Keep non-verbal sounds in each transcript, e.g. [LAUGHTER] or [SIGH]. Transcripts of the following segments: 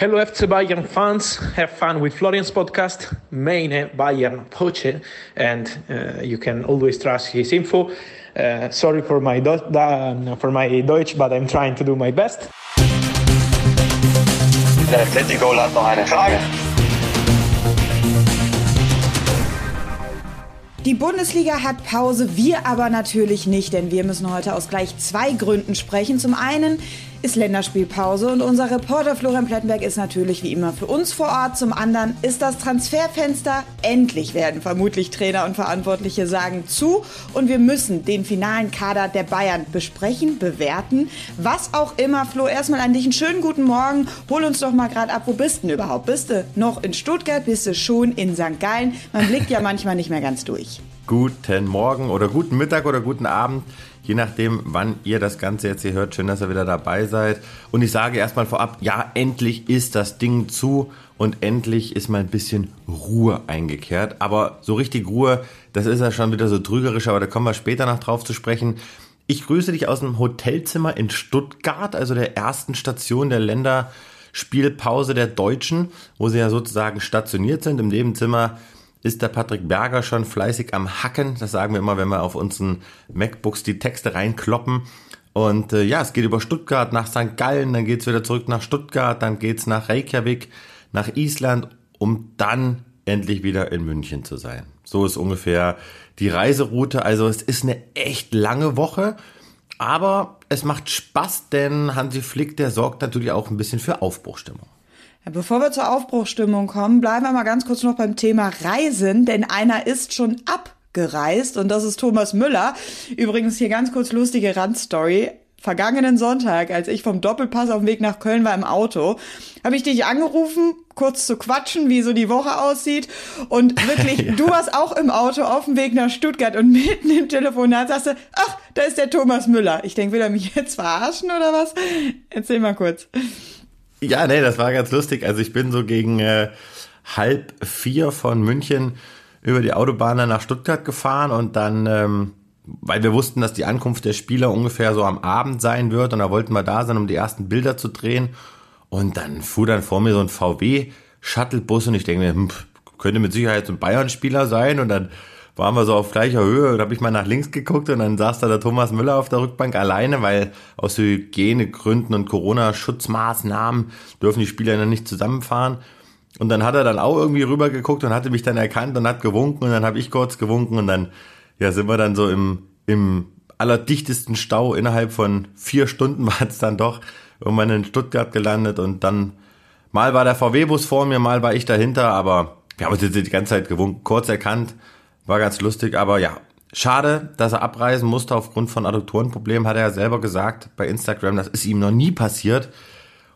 Hello FC Bayern fans, have fun with Florian's podcast, Meine Bayern Poche, and uh, you can always trust his info. Uh, sorry for my, for my Deutsch, but I'm trying to do my best. Der Atletico hat noch eine Frage. Die Bundesliga hat Pause, wir aber natürlich nicht, denn wir müssen heute aus gleich zwei Gründen sprechen. Zum einen ist Länderspielpause und unser Reporter Florian Plettenberg ist natürlich wie immer für uns vor Ort. Zum anderen ist das Transferfenster endlich werden vermutlich Trainer und Verantwortliche sagen zu und wir müssen den finalen Kader der Bayern besprechen, bewerten, was auch immer. Flo, erstmal an dich einen schönen guten Morgen. Hol uns doch mal gerade ab, wo bist du denn überhaupt? Bist du noch in Stuttgart? Bist du schon in St. Gallen? Man blickt ja [LAUGHS] manchmal nicht mehr ganz durch. Guten Morgen oder guten Mittag oder guten Abend je nachdem, wann ihr das Ganze jetzt hier hört. Schön, dass ihr wieder dabei seid. Und ich sage erstmal vorab, ja, endlich ist das Ding zu und endlich ist mal ein bisschen Ruhe eingekehrt. Aber so richtig Ruhe, das ist ja schon wieder so trügerisch, aber da kommen wir später noch drauf zu sprechen. Ich grüße dich aus dem Hotelzimmer in Stuttgart, also der ersten Station der Länderspielpause der Deutschen, wo sie ja sozusagen stationiert sind. Im Nebenzimmer ist der Patrick Berger schon fleißig am Hacken. Das sagen wir immer, wenn wir auf unseren MacBooks die Texte reinkloppen. Und äh, ja, es geht über Stuttgart nach St. Gallen, dann geht's wieder zurück nach Stuttgart, dann geht's nach Reykjavik, nach Island, um dann endlich wieder in München zu sein. So ist ungefähr die Reiseroute. Also es ist eine echt lange Woche, aber es macht Spaß, denn Hansi Flick, der sorgt natürlich auch ein bisschen für Aufbruchstimmung. Bevor wir zur Aufbruchstimmung kommen, bleiben wir mal ganz kurz noch beim Thema Reisen, denn einer ist schon abgereist und das ist Thomas Müller. Übrigens hier ganz kurz lustige Randstory. Vergangenen Sonntag, als ich vom Doppelpass auf dem Weg nach Köln war im Auto, habe ich dich angerufen, kurz zu quatschen, wie so die Woche aussieht. Und [LAUGHS] wirklich, ja. du warst auch im Auto auf dem Weg nach Stuttgart und [LAUGHS] mitten im Telefonat sagst du, ach, da ist der Thomas Müller. Ich denke, will er mich jetzt verarschen oder was? Erzähl mal kurz. Ja, nee, das war ganz lustig. Also ich bin so gegen äh, halb vier von München über die Autobahn nach Stuttgart gefahren und dann, ähm, weil wir wussten, dass die Ankunft der Spieler ungefähr so am Abend sein wird und da wollten wir da sein, um die ersten Bilder zu drehen. Und dann fuhr dann vor mir so ein VW-Shuttlebus und ich denke mir, hm, könnte mit Sicherheit so ein Bayern-Spieler sein und dann waren wir so auf gleicher Höhe und habe ich mal nach links geguckt und dann saß da der Thomas Müller auf der Rückbank alleine, weil aus Hygienegründen und Corona-Schutzmaßnahmen dürfen die Spieler dann nicht zusammenfahren. Und dann hat er dann auch irgendwie rüber geguckt und hatte mich dann erkannt und hat gewunken und dann habe ich kurz gewunken und dann ja, sind wir dann so im, im allerdichtesten Stau innerhalb von vier Stunden [LAUGHS] war es dann doch irgendwann in Stuttgart gelandet und dann mal war der VW-Bus vor mir, mal war ich dahinter, aber wir haben uns jetzt die ganze Zeit gewunken, kurz erkannt war ganz lustig, aber ja, schade, dass er abreisen musste aufgrund von Adduktorenproblemen, hat er ja selber gesagt bei Instagram, das ist ihm noch nie passiert.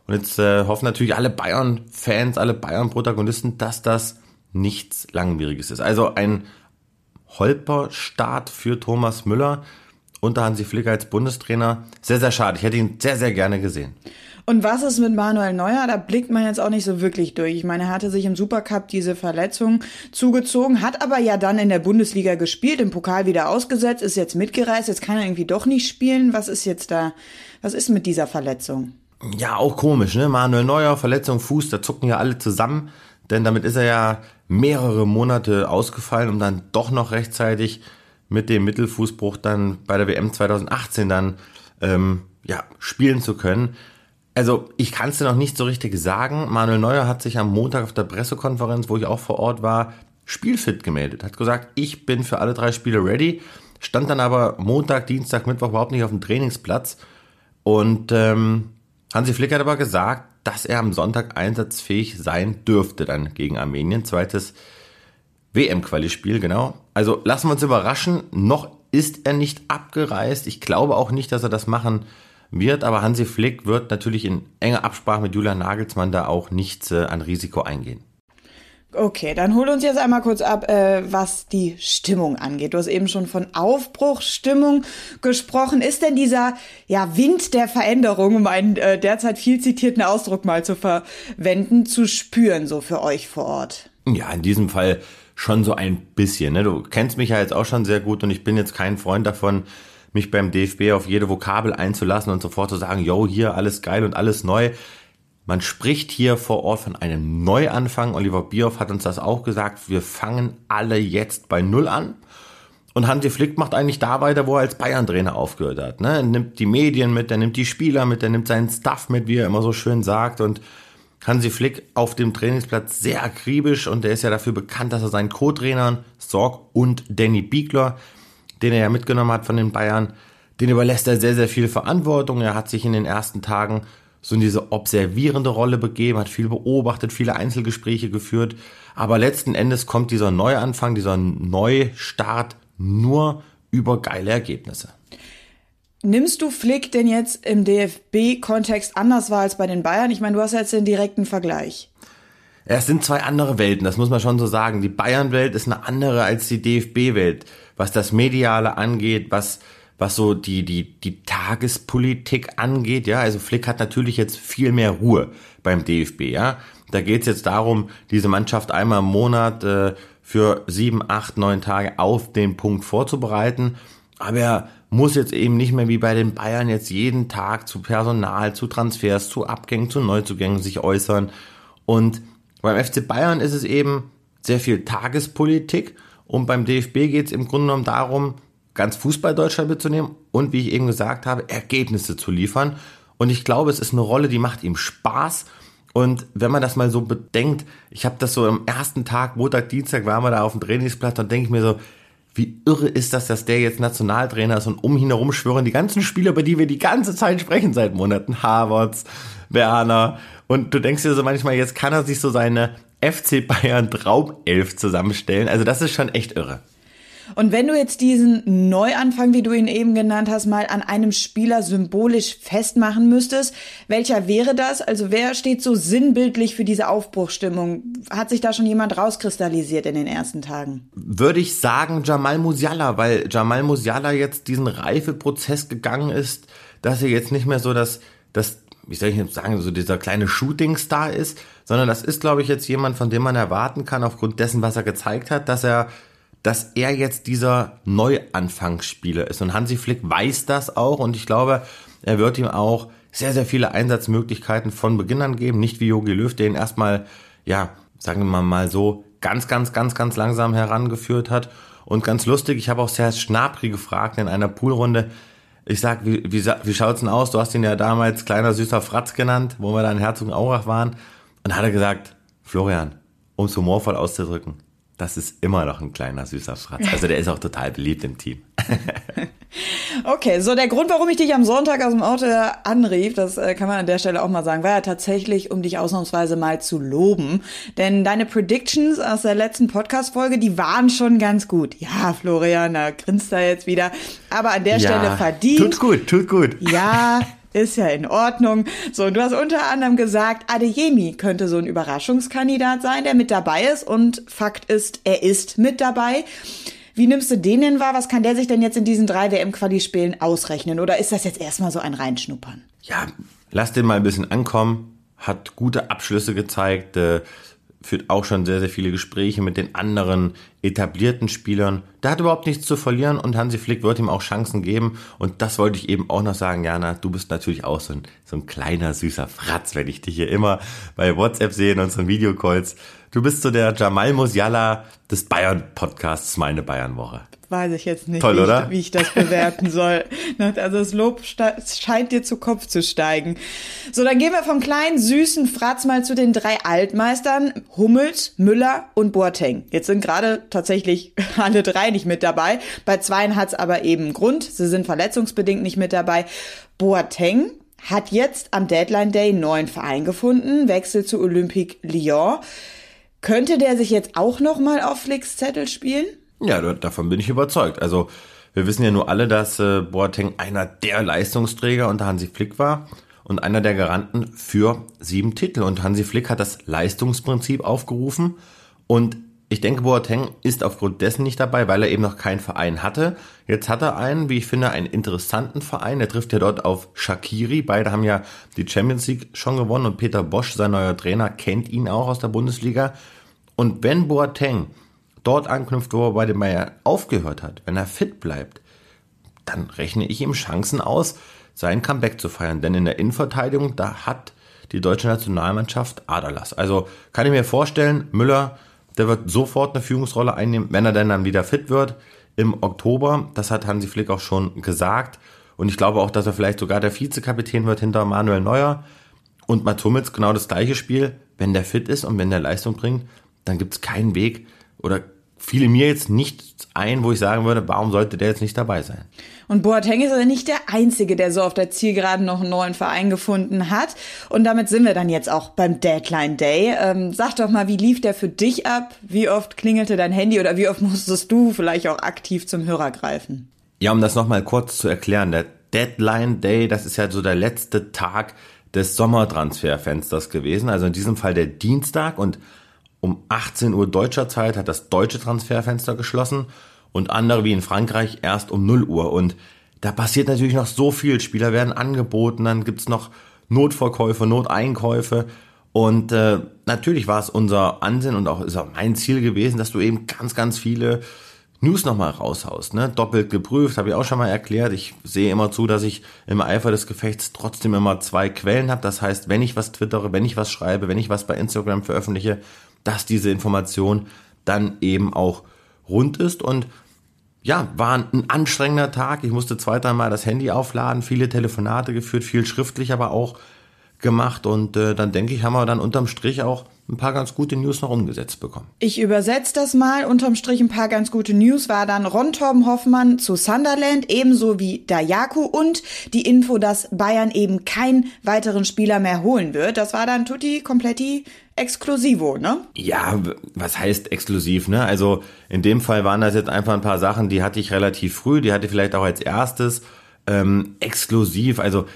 Und jetzt äh, hoffen natürlich alle Bayern-Fans, alle Bayern-Protagonisten, dass das nichts Langwieriges ist. Also ein Holperstart für Thomas Müller unter Hansi Flick als Bundestrainer. Sehr, sehr schade. Ich hätte ihn sehr, sehr gerne gesehen. Und was ist mit Manuel Neuer? Da blickt man jetzt auch nicht so wirklich durch. Ich meine, er hatte sich im Supercup diese Verletzung zugezogen, hat aber ja dann in der Bundesliga gespielt, im Pokal wieder ausgesetzt, ist jetzt mitgereist, jetzt kann er irgendwie doch nicht spielen. Was ist jetzt da, was ist mit dieser Verletzung? Ja, auch komisch, ne? Manuel Neuer, Verletzung Fuß, da zucken ja alle zusammen, denn damit ist er ja mehrere Monate ausgefallen, um dann doch noch rechtzeitig mit dem Mittelfußbruch dann bei der WM 2018 dann ähm, ja, spielen zu können. Also ich kann es dir noch nicht so richtig sagen. Manuel Neuer hat sich am Montag auf der Pressekonferenz, wo ich auch vor Ort war, spielfit gemeldet. Hat gesagt, ich bin für alle drei Spiele ready. Stand dann aber Montag, Dienstag, Mittwoch überhaupt nicht auf dem Trainingsplatz. Und ähm, Hansi Flick hat aber gesagt, dass er am Sonntag einsatzfähig sein dürfte dann gegen Armenien. Zweites WM-Quali-Spiel, genau. Also lassen wir uns überraschen. Noch ist er nicht abgereist. Ich glaube auch nicht, dass er das machen wird, aber Hansi Flick wird natürlich in enger Absprache mit Julian Nagelsmann da auch nichts äh, an Risiko eingehen. Okay, dann hol uns jetzt einmal kurz ab, äh, was die Stimmung angeht. Du hast eben schon von Aufbruchsstimmung gesprochen. Ist denn dieser ja, Wind der Veränderung, um einen äh, derzeit viel zitierten Ausdruck mal zu verwenden, zu spüren, so für euch vor Ort? Ja, in diesem Fall schon so ein bisschen. Ne? Du kennst mich ja jetzt auch schon sehr gut und ich bin jetzt kein Freund davon, mich beim DFB auf jede Vokabel einzulassen und sofort zu sagen, yo, hier alles geil und alles neu. Man spricht hier vor Ort von einem Neuanfang. Oliver Bierhoff hat uns das auch gesagt. Wir fangen alle jetzt bei Null an. Und Hansi Flick macht eigentlich da weiter, wo er als Bayern-Trainer aufgehört hat. Ne? Er nimmt die Medien mit, er nimmt die Spieler mit, er nimmt seinen Stuff mit, wie er immer so schön sagt. Und Hansi Flick auf dem Trainingsplatz sehr akribisch und er ist ja dafür bekannt, dass er seinen Co-Trainern Sorg und Danny Biegler, den er ja mitgenommen hat von den Bayern, den überlässt er sehr, sehr viel Verantwortung. Er hat sich in den ersten Tagen so in diese observierende Rolle begeben, hat viel beobachtet, viele Einzelgespräche geführt. Aber letzten Endes kommt dieser Neuanfang, dieser Neustart nur über geile Ergebnisse. Nimmst du Flick denn jetzt im DFB-Kontext anders wahr als bei den Bayern? Ich meine, du hast jetzt den direkten Vergleich. Es sind zwei andere Welten, das muss man schon so sagen. Die Bayern-Welt ist eine andere als die DFB-Welt, was das Mediale angeht, was was so die, die, die Tagespolitik angeht, ja, also Flick hat natürlich jetzt viel mehr Ruhe beim DFB, ja. Da geht es jetzt darum, diese Mannschaft einmal im Monat äh, für sieben, acht, neun Tage auf den Punkt vorzubereiten. Aber er muss jetzt eben nicht mehr wie bei den Bayern jetzt jeden Tag zu Personal, zu Transfers, zu Abgängen, zu Neuzugängen sich äußern. Und beim FC Bayern ist es eben sehr viel Tagespolitik und beim DFB geht es im Grunde genommen darum, ganz Fußball Deutschland mitzunehmen und wie ich eben gesagt habe, Ergebnisse zu liefern. Und ich glaube, es ist eine Rolle, die macht ihm Spaß. Und wenn man das mal so bedenkt, ich habe das so am ersten Tag, Montag, Dienstag, waren wir da auf dem Trainingsplatz, dann denke ich mir so, wie irre ist das, dass der jetzt Nationaltrainer ist und um ihn herum schwören die ganzen Spieler, über die wir die ganze Zeit sprechen seit Monaten, Havertz, Werner. Und du denkst dir so manchmal, jetzt kann er sich so seine FC Bayern Traumelf zusammenstellen. Also das ist schon echt irre. Und wenn du jetzt diesen Neuanfang, wie du ihn eben genannt hast, mal an einem Spieler symbolisch festmachen müsstest, welcher wäre das? Also wer steht so sinnbildlich für diese Aufbruchstimmung? Hat sich da schon jemand rauskristallisiert in den ersten Tagen? Würde ich sagen Jamal Musiala, weil Jamal Musiala jetzt diesen Reifeprozess gegangen ist, dass er jetzt nicht mehr so das, das wie soll ich jetzt sagen, so dieser kleine Shootingstar ist, sondern das ist, glaube ich, jetzt jemand, von dem man erwarten kann, aufgrund dessen, was er gezeigt hat, dass er dass er jetzt dieser Neuanfangsspieler ist. Und Hansi Flick weiß das auch und ich glaube, er wird ihm auch sehr, sehr viele Einsatzmöglichkeiten von Beginn an geben. Nicht wie Jogi Löw, der ihn erstmal, ja, sagen wir mal so, ganz, ganz, ganz, ganz langsam herangeführt hat. Und ganz lustig, ich habe auch Serge Schnapri gefragt in einer Poolrunde. Ich sag, wie, wie, wie schaut's denn aus? Du hast ihn ja damals kleiner süßer Fratz genannt, wo wir da in Herzogenaurach waren. Und hat er gesagt, Florian, um es humorvoll auszudrücken, das ist immer noch ein kleiner süßer Fratz. Also der ist auch total beliebt im Team. [LAUGHS] okay, so der Grund, warum ich dich am Sonntag aus dem Auto anrief, das äh, kann man an der Stelle auch mal sagen, war ja tatsächlich, um dich ausnahmsweise mal zu loben. Denn deine Predictions aus der letzten Podcast-Folge, die waren schon ganz gut. Ja, Florian, da grinst er jetzt wieder. Aber an der ja, Stelle verdient. Tut gut, tut gut. Ja, [LAUGHS] ist ja in Ordnung. So, und du hast unter anderem gesagt, Adeyemi könnte so ein Überraschungskandidat sein, der mit dabei ist. Und Fakt ist, er ist mit dabei. Wie nimmst du den denn wahr? Was kann der sich denn jetzt in diesen drei WM-Quali-Spielen ausrechnen? Oder ist das jetzt erstmal so ein Reinschnuppern? Ja, lass den mal ein bisschen ankommen. Hat gute Abschlüsse gezeigt. Äh, führt auch schon sehr, sehr viele Gespräche mit den anderen etablierten Spielern. Der hat überhaupt nichts zu verlieren und Hansi Flick wird ihm auch Chancen geben. Und das wollte ich eben auch noch sagen, Jana, du bist natürlich auch so ein, so ein kleiner, süßer Fratz, wenn ich dich hier immer bei WhatsApp sehe in unseren Videocalls. Du bist so der Jamal Musiala des Bayern-Podcasts Meine Bayern-Woche weiß ich jetzt nicht, Toll, wie, ich, wie, ich, das bewerten [LAUGHS] soll. Also das Lob scheint dir zu Kopf zu steigen. So, dann gehen wir vom kleinen, süßen Fratz mal zu den drei Altmeistern. Hummels, Müller und Boateng. Jetzt sind gerade tatsächlich [LAUGHS] alle drei nicht mit dabei. Bei zweien hat's aber eben Grund. Sie sind verletzungsbedingt nicht mit dabei. Boateng hat jetzt am Deadline Day einen neuen Verein gefunden, wechselt zu Olympique Lyon. Könnte der sich jetzt auch noch mal auf Flicks Zettel spielen? Ja, davon bin ich überzeugt. Also wir wissen ja nur alle, dass äh, Boateng einer der Leistungsträger unter Hansi Flick war und einer der Garanten für sieben Titel. Und Hansi Flick hat das Leistungsprinzip aufgerufen und ich denke, Boateng ist aufgrund dessen nicht dabei, weil er eben noch keinen Verein hatte. Jetzt hat er einen, wie ich finde, einen interessanten Verein. Er trifft ja dort auf Shakiri. Beide haben ja die Champions League schon gewonnen und Peter Bosch, sein neuer Trainer, kennt ihn auch aus der Bundesliga. Und wenn Boateng dort anknüpft, wo er bei dem Bayern aufgehört hat, wenn er fit bleibt, dann rechne ich ihm Chancen aus, sein Comeback zu feiern. Denn in der Innenverteidigung, da hat die deutsche Nationalmannschaft Aderlass. Also kann ich mir vorstellen, Müller, der wird sofort eine Führungsrolle einnehmen, wenn er denn dann wieder fit wird im Oktober. Das hat Hansi Flick auch schon gesagt. Und ich glaube auch, dass er vielleicht sogar der Vizekapitän wird hinter Manuel Neuer. Und Mats Hummels genau das gleiche Spiel. Wenn der fit ist und wenn der Leistung bringt, dann gibt es keinen Weg oder fiele mir jetzt nicht ein, wo ich sagen würde, warum sollte der jetzt nicht dabei sein? Und Boateng ist aber nicht der Einzige, der so auf der Zielgeraden noch einen neuen Verein gefunden hat. Und damit sind wir dann jetzt auch beim Deadline Day. Ähm, sag doch mal, wie lief der für dich ab? Wie oft klingelte dein Handy oder wie oft musstest du vielleicht auch aktiv zum Hörer greifen? Ja, um das nochmal kurz zu erklären, der Deadline Day, das ist ja so der letzte Tag des Sommertransferfensters gewesen. Also in diesem Fall der Dienstag und um 18 Uhr deutscher Zeit hat das deutsche Transferfenster geschlossen und andere wie in Frankreich erst um 0 Uhr. Und da passiert natürlich noch so viel. Spieler werden angeboten, dann gibt's noch Notverkäufe, Noteinkäufe. Und äh, natürlich war es unser Ansinn und auch ist auch mein Ziel gewesen, dass du eben ganz, ganz viele News nochmal raushaust. Ne? Doppelt geprüft, habe ich auch schon mal erklärt. Ich sehe immer zu, dass ich im Eifer des Gefechts trotzdem immer zwei Quellen habe. Das heißt, wenn ich was twittere, wenn ich was schreibe, wenn ich was bei Instagram veröffentliche, dass diese Information dann eben auch rund ist. Und ja, war ein anstrengender Tag. Ich musste zwei, dreimal das Handy aufladen, viele Telefonate geführt, viel schriftlich aber auch gemacht. Und äh, dann denke ich, haben wir dann unterm Strich auch ein paar ganz gute News noch umgesetzt bekommen. Ich übersetze das mal. Unterm Strich ein paar ganz gute News war dann Ron Torben Hoffmann zu Sunderland, ebenso wie Dayaku und die Info, dass Bayern eben keinen weiteren Spieler mehr holen wird. Das war dann tutti completi exklusivo, ne? Ja, was heißt exklusiv, ne? Also in dem Fall waren das jetzt einfach ein paar Sachen, die hatte ich relativ früh, die hatte ich vielleicht auch als erstes. Ähm, exklusiv, also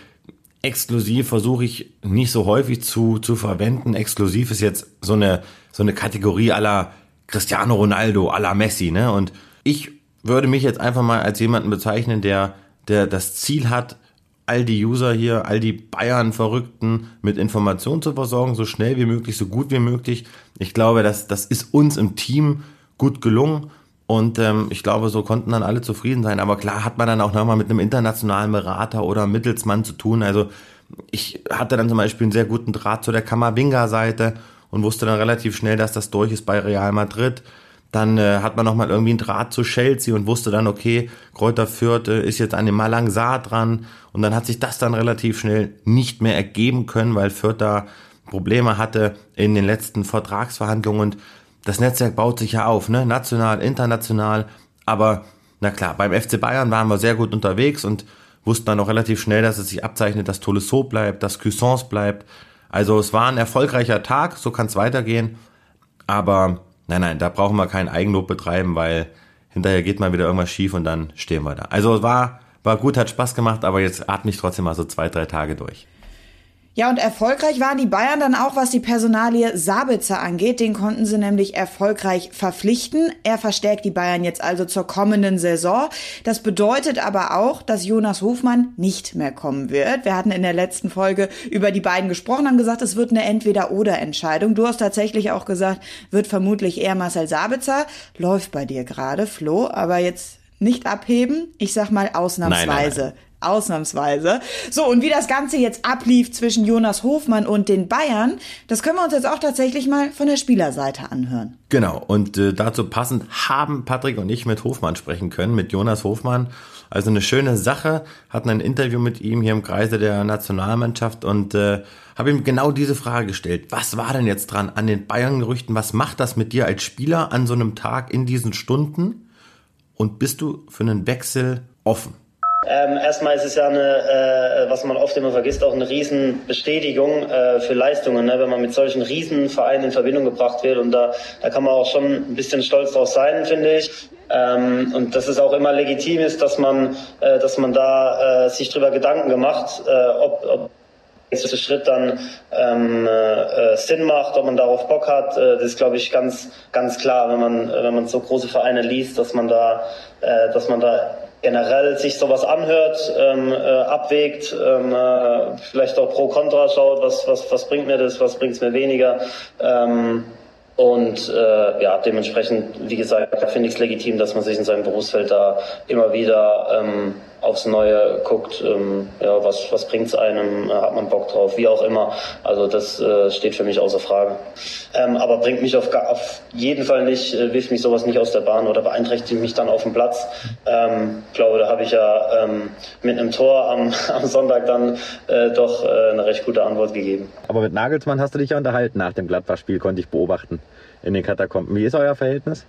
exklusiv versuche ich nicht so häufig zu, zu verwenden. Exklusiv ist jetzt so eine, so eine Kategorie aller Cristiano Ronaldo, aller Messi, ne? Und ich würde mich jetzt einfach mal als jemanden bezeichnen, der, der das Ziel hat, all die User hier, all die Bayern-Verrückten mit Informationen zu versorgen, so schnell wie möglich, so gut wie möglich. Ich glaube, das, das ist uns im Team gut gelungen. Und ähm, ich glaube, so konnten dann alle zufrieden sein. Aber klar hat man dann auch nochmal mit einem internationalen Berater oder Mittelsmann zu tun. Also ich hatte dann zum Beispiel einen sehr guten Draht zu der Kammerwinger-Seite und wusste dann relativ schnell, dass das durch ist bei Real Madrid. Dann äh, hat man nochmal irgendwie einen Draht zu Chelsea und wusste dann, okay, Kräuter Fürth äh, ist jetzt an dem Malang Saar dran. Und dann hat sich das dann relativ schnell nicht mehr ergeben können, weil Fürth da Probleme hatte in den letzten Vertragsverhandlungen. Und das Netzwerk baut sich ja auf, ne? national, international. Aber na klar, beim FC Bayern waren wir sehr gut unterwegs und wussten dann auch relativ schnell, dass es sich abzeichnet, dass Tolisso bleibt, dass Cuisance bleibt. Also es war ein erfolgreicher Tag, so kann es weitergehen. Aber nein, nein, da brauchen wir keinen Eigenlob betreiben, weil hinterher geht mal wieder irgendwas schief und dann stehen wir da. Also war, war gut, hat Spaß gemacht, aber jetzt atme ich trotzdem mal so zwei, drei Tage durch. Ja, und erfolgreich waren die Bayern dann auch, was die Personalie Sabitzer angeht. Den konnten sie nämlich erfolgreich verpflichten. Er verstärkt die Bayern jetzt also zur kommenden Saison. Das bedeutet aber auch, dass Jonas Hofmann nicht mehr kommen wird. Wir hatten in der letzten Folge über die beiden gesprochen, haben gesagt, es wird eine Entweder-Oder-Entscheidung. Du hast tatsächlich auch gesagt, wird vermutlich eher Marcel Sabitzer. Läuft bei dir gerade, Flo, aber jetzt nicht abheben. Ich sag mal ausnahmsweise. Nein, nein, nein. Ausnahmsweise. So, und wie das Ganze jetzt ablief zwischen Jonas Hofmann und den Bayern, das können wir uns jetzt auch tatsächlich mal von der Spielerseite anhören. Genau, und äh, dazu passend haben Patrick und ich mit Hofmann sprechen können, mit Jonas Hofmann. Also eine schöne Sache, hatten ein Interview mit ihm hier im Kreise der Nationalmannschaft und äh, habe ihm genau diese Frage gestellt. Was war denn jetzt dran an den Bayern-Gerüchten? Was macht das mit dir als Spieler an so einem Tag in diesen Stunden? Und bist du für einen Wechsel offen? Ähm, erstmal ist es ja eine, äh, was man oft immer vergisst, auch eine Riesenbestätigung äh, für Leistungen, ne? wenn man mit solchen Riesenvereinen in Verbindung gebracht wird. Und da, da kann man auch schon ein bisschen stolz drauf sein, finde ich. Ähm, und dass es auch immer legitim ist, dass man, äh, dass man da äh, sich drüber Gedanken gemacht, äh, ob, ob nächste Schritt dann ähm, äh, Sinn macht, ob man darauf Bock hat, äh, das ist glaube ich ganz ganz klar, wenn man wenn man so große Vereine liest, dass man da äh, dass man da generell sich sowas anhört, ähm, äh, abwägt, ähm, äh, vielleicht auch pro Contra schaut, was, was, was bringt mir das, was bringt es mir weniger. Ähm, und äh, ja, dementsprechend, wie gesagt, finde ich es legitim, dass man sich in seinem Berufsfeld da immer wieder ähm, aufs Neue guckt, ähm, ja, was, was bringt's einem, äh, hat man Bock drauf, wie auch immer. Also das äh, steht für mich außer Frage. Ähm, aber bringt mich auf, auf jeden Fall nicht, äh, wirft mich sowas nicht aus der Bahn oder beeinträchtigt mich dann auf dem Platz. Ähm, glaube, da habe ich ja ähm, mit einem Tor am, [LAUGHS] am Sonntag dann äh, doch äh, eine recht gute Antwort gegeben. Aber mit Nagelsmann hast du dich ja unterhalten nach dem Gladbach-Spiel, konnte ich beobachten in den Katakomben. Wie ist euer Verhältnis?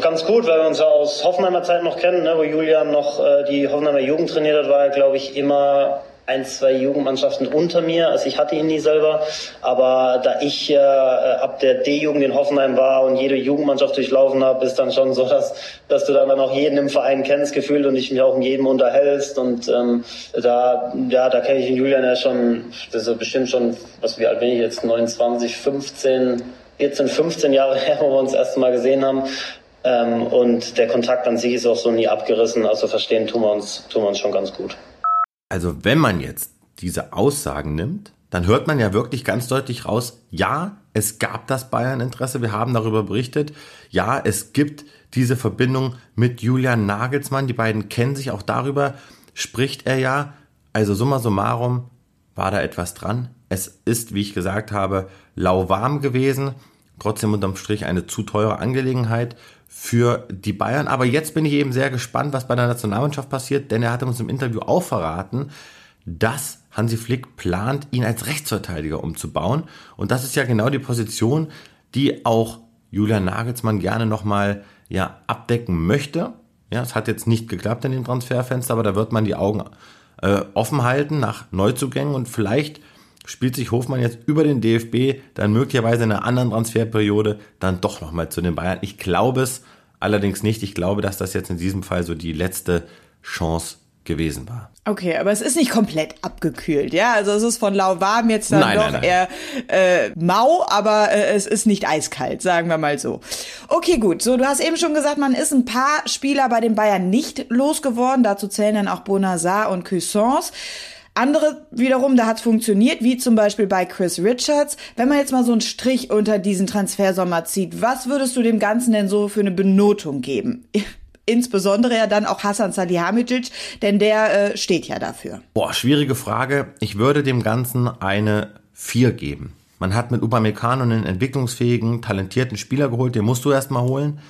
Ganz gut, weil wir uns ja aus Hoffenheimer Zeit noch kennen, ne, wo Julian noch äh, die Hoffenheimer Jugend trainiert hat, war er, glaube ich, immer ein, zwei Jugendmannschaften unter mir. Also ich hatte ihn nie selber. Aber da ich äh, ab der D-Jugend in Hoffenheim war und jede Jugendmannschaft durchlaufen habe, ist dann schon so, dass, dass du dann auch jeden im Verein kennst, gefühlt und dich mich auch mit jedem unterhältst. Und ähm, da, ja, da kenne ich den Julian ja schon, das ist bestimmt schon, was wie alt bin ich jetzt, 29, 15, 14, 15 Jahre [LAUGHS] her, wo wir uns das erste Mal gesehen haben. Ähm, und der Kontakt an sich ist auch so nie abgerissen. Also verstehen tun wir uns, tun wir uns schon ganz gut. Also wenn man jetzt diese Aussagen nimmt, dann hört man ja wirklich ganz deutlich raus, ja, es gab das Bayern-Interesse, wir haben darüber berichtet, ja, es gibt diese Verbindung mit Julian Nagelsmann, die beiden kennen sich, auch darüber spricht er ja, also summa summarum war da etwas dran. Es ist, wie ich gesagt habe, lauwarm gewesen, trotzdem unterm Strich eine zu teure Angelegenheit für die Bayern. Aber jetzt bin ich eben sehr gespannt, was bei der Nationalmannschaft passiert, denn er hat uns im Interview auch verraten, dass Hansi Flick plant, ihn als Rechtsverteidiger umzubauen. Und das ist ja genau die Position, die auch Julian Nagelsmann gerne nochmal ja, abdecken möchte. Ja, es hat jetzt nicht geklappt in dem Transferfenster, aber da wird man die Augen äh, offen halten nach Neuzugängen und vielleicht spielt sich Hofmann jetzt über den DFB dann möglicherweise in einer anderen Transferperiode dann doch nochmal zu den Bayern. Ich glaube es allerdings nicht. Ich glaube, dass das jetzt in diesem Fall so die letzte Chance gewesen war. Okay, aber es ist nicht komplett abgekühlt, ja? Also es ist von lauwarm jetzt dann nein, doch nein, nein. eher äh, mau, aber äh, es ist nicht eiskalt, sagen wir mal so. Okay, gut. So, du hast eben schon gesagt, man ist ein paar Spieler bei den Bayern nicht losgeworden. Dazu zählen dann auch Bonazar und Cuissance. Andere wiederum, da hat's funktioniert, wie zum Beispiel bei Chris Richards. Wenn man jetzt mal so einen Strich unter diesen Transfersommer zieht, was würdest du dem Ganzen denn so für eine Benotung geben? [LAUGHS] Insbesondere ja dann auch Hassan Salihamidzic, denn der äh, steht ja dafür. Boah, schwierige Frage. Ich würde dem Ganzen eine 4 geben. Man hat mit Upamecano einen entwicklungsfähigen, talentierten Spieler geholt, den musst du erstmal holen.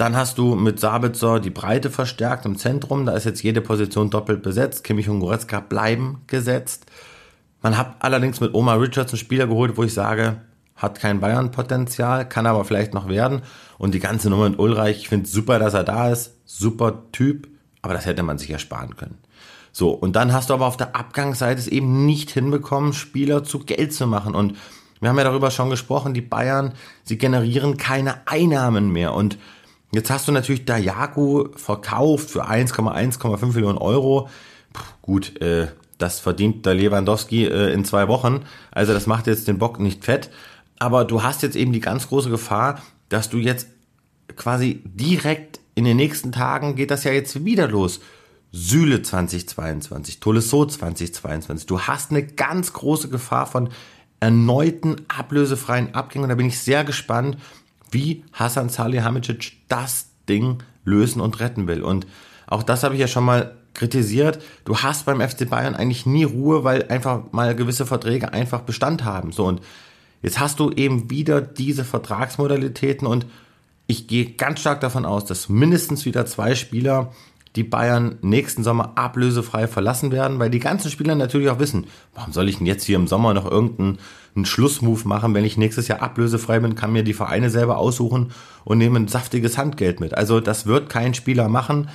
Dann hast du mit Sabitzer die Breite verstärkt im Zentrum. Da ist jetzt jede Position doppelt besetzt. Kimmich und Goretzka bleiben gesetzt. Man hat allerdings mit Omar Richards einen Spieler geholt, wo ich sage, hat kein Bayern-Potenzial, kann aber vielleicht noch werden. Und die ganze Nummer mit Ulreich, ich finde super, dass er da ist. Super Typ. Aber das hätte man sich ersparen können. So, und dann hast du aber auf der Abgangsseite es eben nicht hinbekommen, Spieler zu Geld zu machen. Und wir haben ja darüber schon gesprochen, die Bayern, sie generieren keine Einnahmen mehr. Und Jetzt hast du natürlich Dayaku verkauft für 1,1,5 Millionen Euro. Puh, gut, äh, das verdient der Lewandowski äh, in zwei Wochen. Also das macht jetzt den Bock nicht fett. Aber du hast jetzt eben die ganz große Gefahr, dass du jetzt quasi direkt in den nächsten Tagen geht das ja jetzt wieder los. Süle 2022, Tolisso 2022. Du hast eine ganz große Gefahr von erneuten ablösefreien Abgängen. Da bin ich sehr gespannt, wie Hasan Salihamidzic das Ding lösen und retten will. Und auch das habe ich ja schon mal kritisiert. Du hast beim FC Bayern eigentlich nie Ruhe, weil einfach mal gewisse Verträge einfach Bestand haben. So und jetzt hast du eben wieder diese Vertragsmodalitäten und ich gehe ganz stark davon aus, dass mindestens wieder zwei Spieler die Bayern nächsten Sommer ablösefrei verlassen werden, weil die ganzen Spieler natürlich auch wissen, warum soll ich denn jetzt hier im Sommer noch irgendeinen Schlussmove machen, wenn ich nächstes Jahr ablösefrei bin, kann mir die Vereine selber aussuchen und nehme ein saftiges Handgeld mit. Also das wird kein Spieler machen.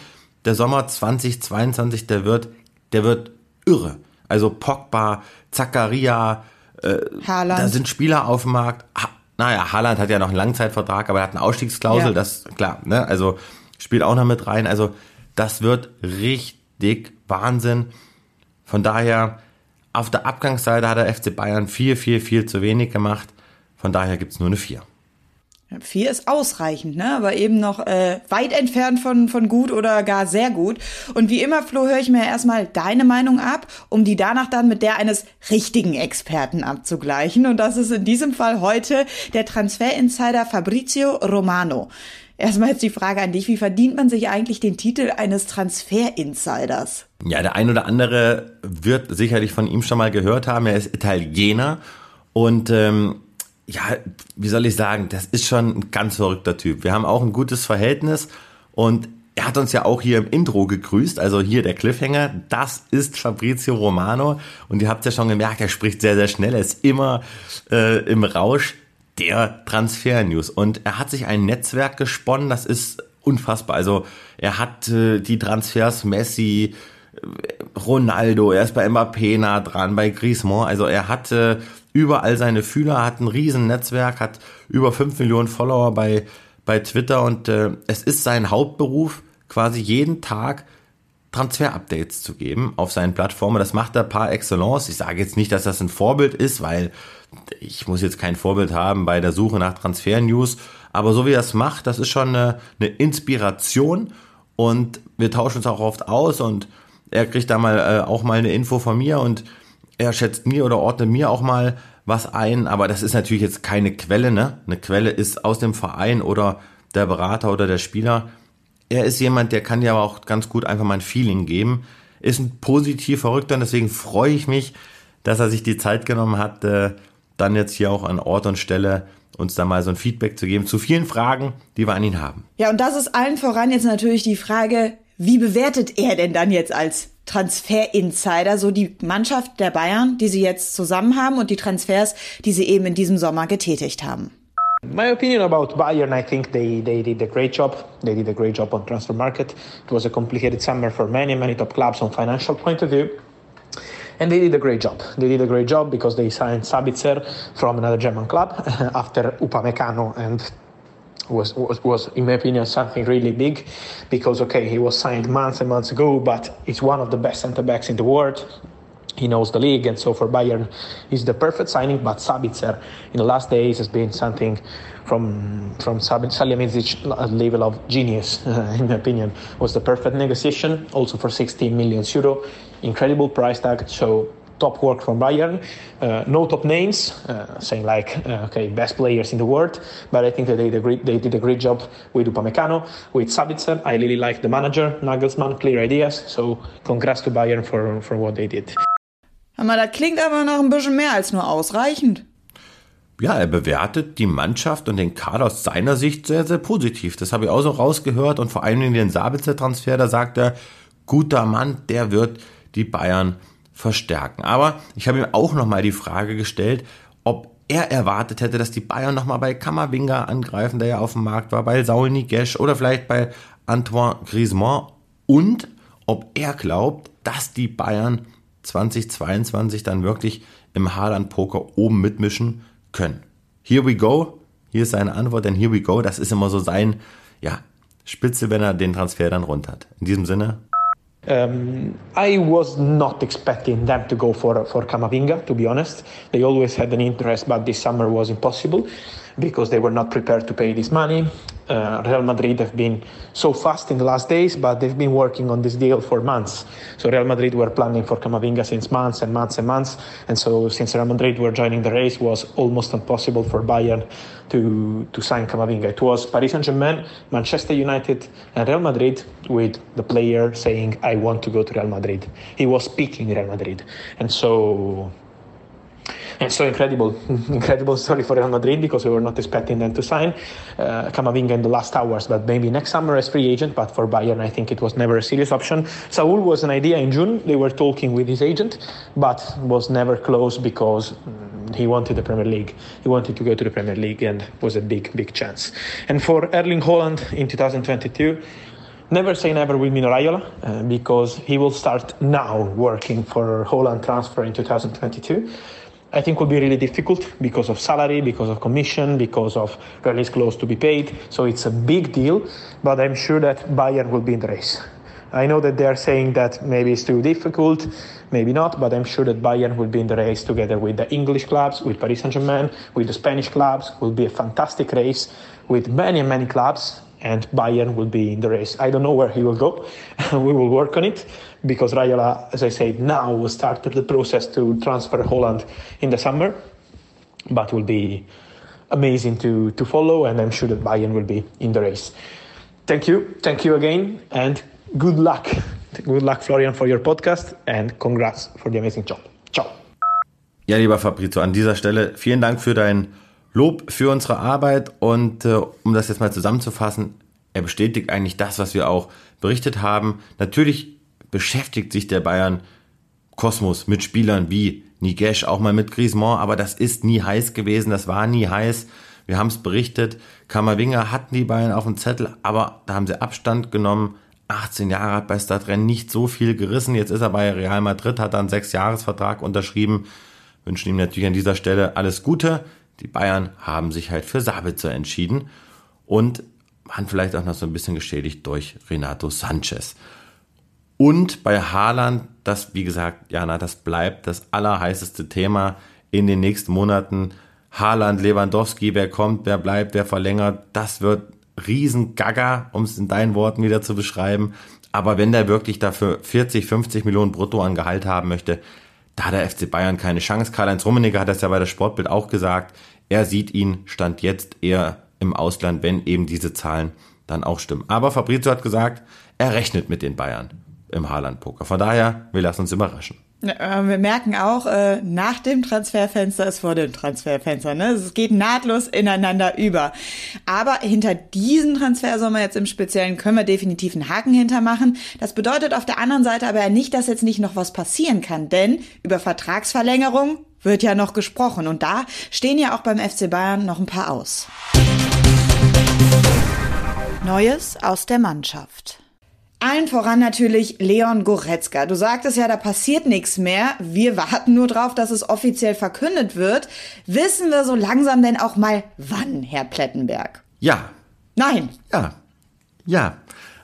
Der Sommer 2022, der wird, der wird irre. Also Pogba, Zakaria, äh, da sind Spieler auf dem Markt. Ha, naja, Haaland hat ja noch einen Langzeitvertrag, aber er hat eine Ausstiegsklausel, ja. das klar, ne? Also spielt auch noch mit rein. Also das wird richtig Wahnsinn. Von daher, auf der Abgangsseite hat der FC Bayern viel, viel, viel zu wenig gemacht. Von daher gibt's nur eine 4. Vier ist ausreichend, ne? aber eben noch äh, weit entfernt von, von gut oder gar sehr gut. Und wie immer, Flo, höre ich mir erstmal deine Meinung ab, um die danach dann mit der eines richtigen Experten abzugleichen. Und das ist in diesem Fall heute der Transferinsider Fabrizio Romano. Erstmal jetzt die Frage an dich, wie verdient man sich eigentlich den Titel eines Transfer-Insiders? Ja, der ein oder andere wird sicherlich von ihm schon mal gehört haben. Er ist Italiener und ähm, ja, wie soll ich sagen, das ist schon ein ganz verrückter Typ. Wir haben auch ein gutes Verhältnis und er hat uns ja auch hier im Intro gegrüßt, also hier der Cliffhanger. Das ist Fabrizio Romano und ihr habt ja schon gemerkt, er spricht sehr, sehr schnell. Er ist immer äh, im Rausch der Transfer-News. Und er hat sich ein Netzwerk gesponnen, das ist unfassbar. Also er hat äh, die Transfers Messi, äh, Ronaldo, er ist bei Mbappé nah dran, bei Griezmann. Also er hatte überall seine Fühler, hat ein riesen Netzwerk, hat über fünf Millionen Follower bei, bei Twitter und äh, es ist sein Hauptberuf, quasi jeden Tag Transfer-Updates zu geben auf seinen Plattformen. Das macht er par excellence. Ich sage jetzt nicht, dass das ein Vorbild ist, weil ich muss jetzt kein Vorbild haben bei der Suche nach Transfer-News, aber so wie er es macht, das ist schon eine, eine Inspiration und wir tauschen uns auch oft aus und er kriegt da mal äh, auch mal eine Info von mir und er schätzt mir oder ordnet mir auch mal was ein, aber das ist natürlich jetzt keine Quelle, ne? Eine Quelle ist aus dem Verein oder der Berater oder der Spieler. Er ist jemand, der kann ja auch ganz gut einfach mal ein Feeling geben. Ist ein positiv Verrückter und deswegen freue ich mich, dass er sich die Zeit genommen hat, äh, dann jetzt hier auch an Ort und Stelle uns da mal so ein Feedback zu geben zu vielen Fragen, die wir an ihn haben. Ja, und das ist allen voran jetzt natürlich die Frage, wie bewertet er denn dann jetzt als Transfer-Insider so die Mannschaft der Bayern, die sie jetzt zusammen haben und die Transfers, die sie eben in diesem Sommer getätigt haben? My opinion about Bayern, I think they, they did a great job. They did a great job on transfer market. It was a complicated summer for many, many top clubs on financial point of view. and they did a great job. They did a great job because they signed Sabitzer from another German club [LAUGHS] after Upamecano and was, was, was, in my opinion, something really big because, okay, he was signed months and months ago, but he's one of the best centre backs in the world. He knows the league, and so for Bayern, he's the perfect signing. But Sabitzer, in the last days, has been something from from Salihamidzic level of genius, uh, [LAUGHS] in my opinion, was the perfect negotiation. Also for 16 million euro, incredible price tag. So top work from Bayern. Uh, no top names, uh, saying like uh, okay best players in the world, but I think that they did a great, they did a great job with Upamecano, with Sabitzer. I really like the manager Nagelsmann, clear ideas. So congrats to Bayern for for what they did. Aber das klingt aber noch ein bisschen mehr als nur ausreichend. Ja, er bewertet die Mannschaft und den Kader aus seiner Sicht sehr, sehr positiv. Das habe ich auch so rausgehört und vor allem in den Sabitzer-Transfer, da sagt er, guter Mann, der wird die Bayern verstärken. Aber ich habe ihm auch nochmal die Frage gestellt, ob er erwartet hätte, dass die Bayern nochmal bei Kammerwinger angreifen, der ja auf dem Markt war, bei Saul Niguez oder vielleicht bei Antoine Griezmann und ob er glaubt, dass die Bayern 2022 dann wirklich im Haaland-Poker oben mitmischen können. Here we go. Hier ist seine Antwort, denn here we go, das ist immer so sein, ja, Spitze, wenn er den Transfer dann runter hat. In diesem Sinne, Um, I was not expecting them to go for for Camavinga, to be honest. They always had an interest, but this summer was impossible because they were not prepared to pay this money. Uh, Real Madrid have been so fast in the last days, but they've been working on this deal for months. So Real Madrid were planning for Camavinga since months and months and months, and so since Real Madrid were joining the race, was almost impossible for Bayern to to sign Camavinga. It was Paris Saint-Germain, Manchester United, and Real Madrid with the player saying, "I want to go to Real Madrid." He was speaking Real Madrid, and so and so incredible, [LAUGHS] incredible story for Real Madrid because we were not expecting them to sign uh, Camavinga in the last hours, but maybe next summer as free agent. But for Bayern, I think it was never a serious option. Saul was an idea in June. They were talking with his agent, but was never close because mm, he wanted the Premier League. He wanted to go to the Premier League and was a big, big chance. And for Erling Holland in 2022, never say never with Mino Raiola uh, because he will start now working for Holland transfer in 2022. I think will be really difficult because of salary, because of commission, because of release clause to be paid. So it's a big deal, but I'm sure that Bayern will be in the race. I know that they are saying that maybe it's too difficult, maybe not, but I'm sure that Bayern will be in the race together with the English clubs, with Paris Saint-Germain, with the Spanish clubs. Will be a fantastic race with many many clubs and Bayern will be in the race. I don't know where he will go. [LAUGHS] we will work on it because Raiola, as I said, now started the process to transfer Holland in the summer, but will be amazing to, to follow, and I'm sure that Bayern will be in the race. Thank you, thank you again, and good luck. Good luck, Florian, for your podcast, and congrats for the amazing job. Ciao. Ja, lieber Fabrizio, an dieser Stelle vielen Dank für dein Lob für unsere Arbeit und äh, um das jetzt mal zusammenzufassen, er bestätigt eigentlich das, was wir auch berichtet haben. Natürlich beschäftigt sich der Bayern Kosmos mit Spielern wie Nigesh, auch mal mit Griezmann, aber das ist nie heiß gewesen, das war nie heiß. Wir haben es berichtet, Kammerwinger hatten die Bayern auf dem Zettel, aber da haben sie Abstand genommen. 18 Jahre hat bei Stadtrennen nicht so viel gerissen. Jetzt ist er bei Real Madrid, hat dann sechs Jahresvertrag unterschrieben. Wünschen ihm natürlich an dieser Stelle alles Gute. Die Bayern haben sich halt für Sabitzer entschieden und waren vielleicht auch noch so ein bisschen geschädigt durch Renato Sanchez. Und bei Haaland, das, wie gesagt, Jana, das bleibt das allerheißeste Thema in den nächsten Monaten. Haaland, Lewandowski, wer kommt, wer bleibt, wer verlängert, das wird Riesengaga, um es in deinen Worten wieder zu beschreiben. Aber wenn der wirklich dafür 40, 50 Millionen brutto an Gehalt haben möchte, da hat der FC Bayern keine Chance. Karl-Heinz Rummenigge hat das ja bei der Sportbild auch gesagt. Er sieht ihn, stand jetzt eher im Ausland, wenn eben diese Zahlen dann auch stimmen. Aber Fabrizio hat gesagt, er rechnet mit den Bayern im Haaland-Poker. Von daher, wir lassen uns überraschen. Wir merken auch, äh, nach dem Transferfenster ist vor dem Transferfenster. Ne? Es geht nahtlos ineinander über. Aber hinter diesen Transfersommer jetzt im Speziellen können wir definitiv einen Haken hintermachen. Das bedeutet auf der anderen Seite aber nicht, dass jetzt nicht noch was passieren kann. Denn über Vertragsverlängerung wird ja noch gesprochen. Und da stehen ja auch beim FC Bayern noch ein paar aus. Neues aus der Mannschaft. Allen voran natürlich Leon Goretzka. Du sagtest ja, da passiert nichts mehr. Wir warten nur drauf, dass es offiziell verkündet wird. Wissen wir so langsam denn auch mal wann, Herr Plettenberg? Ja. Nein. Ja. Ja.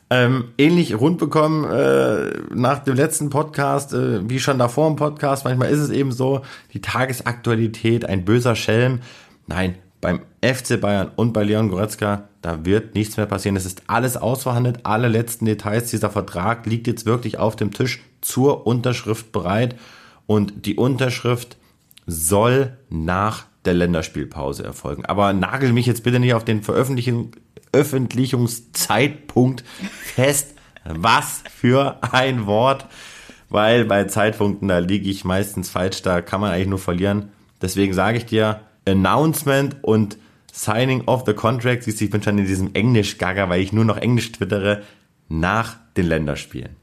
Ähm, ähnlich rund bekommen äh, nach dem letzten Podcast, äh, wie schon davor im Podcast. Manchmal ist es eben so, die Tagesaktualität, ein böser Schelm. Nein, beim FC Bayern und bei Leon Goretzka, da wird nichts mehr passieren. Es ist alles ausverhandelt, alle letzten Details. Dieser Vertrag liegt jetzt wirklich auf dem Tisch zur Unterschrift bereit und die Unterschrift soll nach der Länderspielpause erfolgen. Aber nagel mich jetzt bitte nicht auf den Veröffentlichung, Öffentlichungszeitpunkt fest. Was für ein Wort, weil bei Zeitpunkten, da liege ich meistens falsch, da kann man eigentlich nur verlieren. Deswegen sage ich dir, Announcement und Signing of the Contract, siehst du, ich bin schon in diesem Englisch-Gaga, weil ich nur noch Englisch twittere, nach den Länderspielen.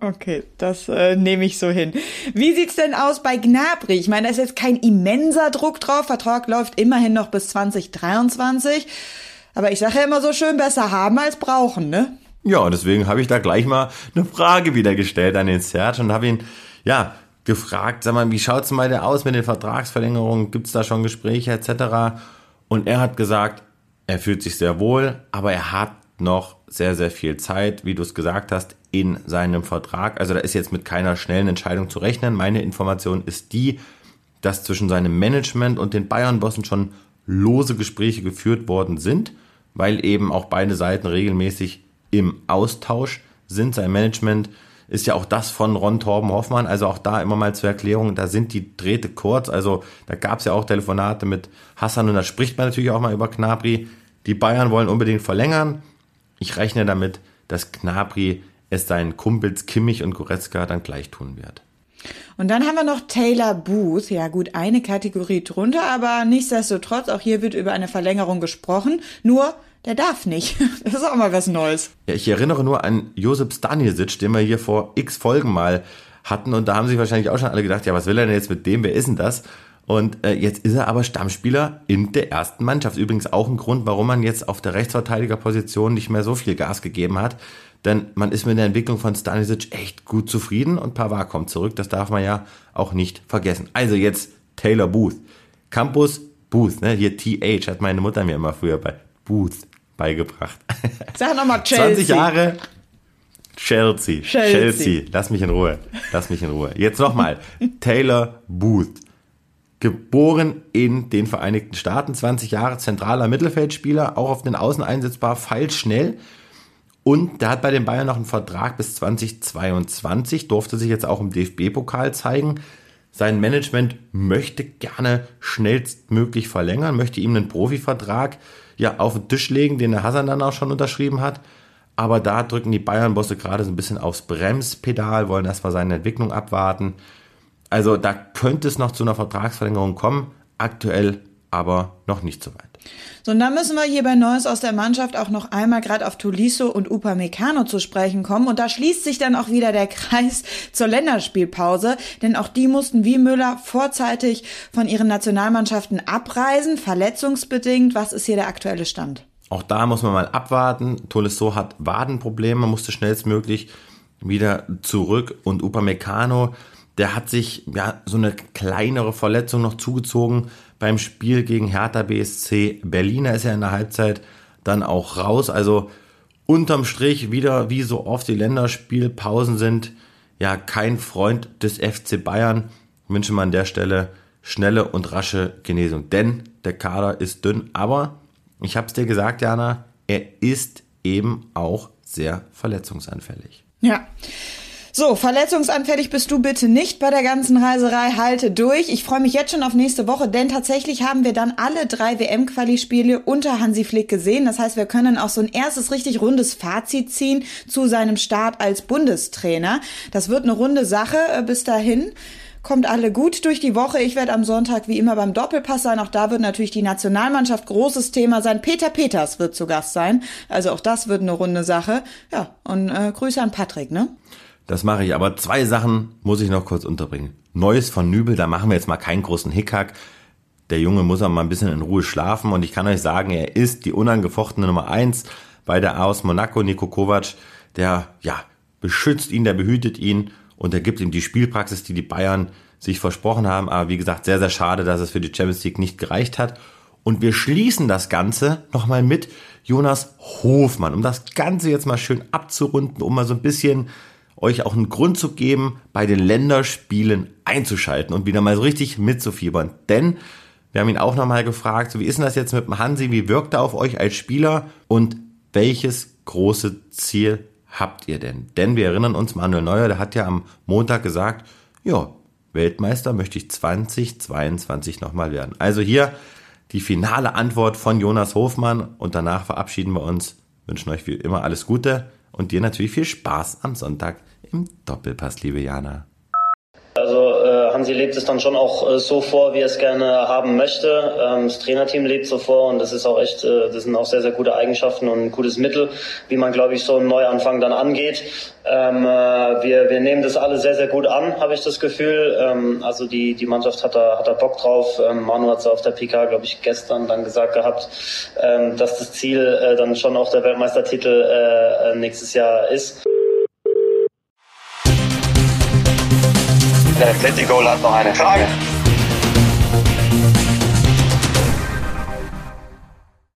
Okay, das äh, nehme ich so hin. Wie sieht's denn aus bei Gnabry? Ich meine, da ist jetzt kein immenser Druck drauf. Vertrag läuft immerhin noch bis 2023. Aber ich sage ja immer so schön, besser haben als brauchen, ne? Ja, deswegen habe ich da gleich mal eine Frage wieder gestellt an den Serge und habe ihn, ja, gefragt, sag mal, wie schaut's denn bei aus mit den Vertragsverlängerungen? Gibt's da schon Gespräche etc.? Und er hat gesagt, er fühlt sich sehr wohl, aber er hat noch sehr, sehr viel Zeit, wie du es gesagt hast, in seinem Vertrag. Also da ist jetzt mit keiner schnellen Entscheidung zu rechnen. Meine Information ist die, dass zwischen seinem Management und den Bayern-Bossen schon lose Gespräche geführt worden sind, weil eben auch beide Seiten regelmäßig im Austausch sind. Sein Management ist ja auch das von Ron Torben Hoffmann, also auch da immer mal zur Erklärung, da sind die Drähte kurz, also da gab es ja auch Telefonate mit Hassan und da spricht man natürlich auch mal über Knabri. Die Bayern wollen unbedingt verlängern. Ich rechne damit, dass Knabri es seinen Kumpels Kimmich und Goretzka dann gleich tun wird. Und dann haben wir noch Taylor Booth. Ja gut, eine Kategorie drunter, aber nichtsdestotrotz, auch hier wird über eine Verlängerung gesprochen. Nur, der darf nicht. [LAUGHS] Das ist auch mal was Neues. Ja, ich erinnere nur an Josip Stanisic, den wir hier vor x Folgen mal hatten. Und da haben sich wahrscheinlich auch schon alle gedacht, ja, was will er denn jetzt mit dem? Wer ist denn das? Und äh, jetzt ist er aber Stammspieler in der ersten Mannschaft. Übrigens auch ein Grund, warum man jetzt auf der Rechtsverteidigerposition nicht mehr so viel Gas gegeben hat. Denn man ist mit der Entwicklung von Stanisic echt gut zufrieden und Pavard kommt zurück. Das darf man ja auch nicht vergessen. Also jetzt Taylor Booth. Campus Booth, ne? Hier TH hat meine Mutter mir immer früher bei Booth beigebracht. Sag nochmal [LAUGHS] Chelsea. 20 Jahre Chelsea. Chelsea. Chelsea. Lass mich in Ruhe. Lass mich in Ruhe. Jetzt nochmal. [LAUGHS] Taylor Booth. Geboren in den Vereinigten Staaten, 20 Jahre zentraler Mittelfeldspieler, auch auf den Außen einsetzbar, feilschnell. Und der hat bei den Bayern noch einen Vertrag bis 2022, durfte sich jetzt auch im DFB-Pokal zeigen. Sein Management möchte gerne schnellstmöglich verlängern, möchte ihm einen Profivertrag ja auf den Tisch legen, den der Hassan dann auch schon unterschrieben hat. Aber da drücken die Bayern-Bosse gerade so ein bisschen aufs Bremspedal, wollen erstmal seine Entwicklung abwarten. Also da könnte es noch zu einer Vertragsverlängerung kommen. Aktuell aber noch nicht so weit. So, und dann müssen wir hier bei Neues aus der Mannschaft auch noch einmal gerade auf Tuliso und Upamecano zu sprechen kommen. Und da schließt sich dann auch wieder der [LAUGHS] Kreis zur Länderspielpause, denn auch die mussten wie Müller vorzeitig von ihren Nationalmannschaften abreisen, verletzungsbedingt. Was ist hier der aktuelle Stand? Auch da muss man mal abwarten. Tolisso hat Wadenprobleme, musste schnellstmöglich wieder zurück und Upamecano, der hat sich ja so eine kleinere Verletzung noch zugezogen beim Spiel gegen Hertha BSC Berliner ist er in der Halbzeit dann auch raus. Also unterm Strich wieder wie so oft die Länderspielpausen sind ja kein Freund des FC Bayern. Wünsche man an der Stelle schnelle und rasche Genesung, denn der Kader ist dünn, aber ich habe es dir gesagt, Jana, er ist eben auch sehr verletzungsanfällig. Ja. So, verletzungsanfällig bist du bitte nicht bei der ganzen Reiserei. Halte durch. Ich freue mich jetzt schon auf nächste Woche, denn tatsächlich haben wir dann alle drei WM-Quali-Spiele unter Hansi Flick gesehen. Das heißt, wir können auch so ein erstes richtig rundes Fazit ziehen zu seinem Start als Bundestrainer. Das wird eine runde Sache äh, bis dahin kommt alle gut durch die Woche. Ich werde am Sonntag wie immer beim Doppelpass sein. Auch da wird natürlich die Nationalmannschaft großes Thema sein. Peter Peters wird zu Gast sein. Also auch das wird eine runde Sache. Ja, und äh, Grüße an Patrick, ne? Das mache ich, aber zwei Sachen muss ich noch kurz unterbringen. Neues von Nübel, da machen wir jetzt mal keinen großen Hickhack. Der Junge muss auch mal ein bisschen in Ruhe schlafen und ich kann euch sagen, er ist die unangefochtene Nummer eins bei der aus Monaco, Niko Kovac. Der, ja, beschützt ihn, der behütet ihn und er gibt ihm die Spielpraxis, die die Bayern sich versprochen haben. Aber wie gesagt, sehr, sehr schade, dass es für die Champions League nicht gereicht hat. Und wir schließen das Ganze nochmal mit Jonas Hofmann, um das Ganze jetzt mal schön abzurunden, um mal so ein bisschen euch auch einen Grund zu geben, bei den Länderspielen einzuschalten und wieder mal so richtig mitzufiebern. Denn wir haben ihn auch nochmal gefragt, so wie ist denn das jetzt mit dem Hansi, wie wirkt er auf euch als Spieler und welches große Ziel habt ihr denn? Denn wir erinnern uns, Manuel Neuer, der hat ja am Montag gesagt, ja, Weltmeister möchte ich 2022 nochmal werden. Also hier die finale Antwort von Jonas Hofmann und danach verabschieden wir uns, wünschen euch wie immer alles Gute und dir natürlich viel Spaß am Sonntag im Doppelpass, liebe Jana. Hansi lebt es dann schon auch äh, so vor, wie er es gerne haben möchte. Ähm, das Trainerteam lebt so vor und das ist auch echt, äh, das sind auch sehr, sehr gute Eigenschaften und ein gutes Mittel, wie man, glaube ich, so einen Neuanfang dann angeht. Ähm, äh, wir, wir nehmen das alle sehr, sehr gut an, habe ich das Gefühl. Ähm, also die, die Mannschaft hat da, hat da Bock drauf. Manu hat es auf der PK, glaube ich, gestern dann gesagt gehabt, dass das Ziel dann schon auch der Weltmeistertitel nächstes Jahr ist. Der Atletico hat noch eine Frage.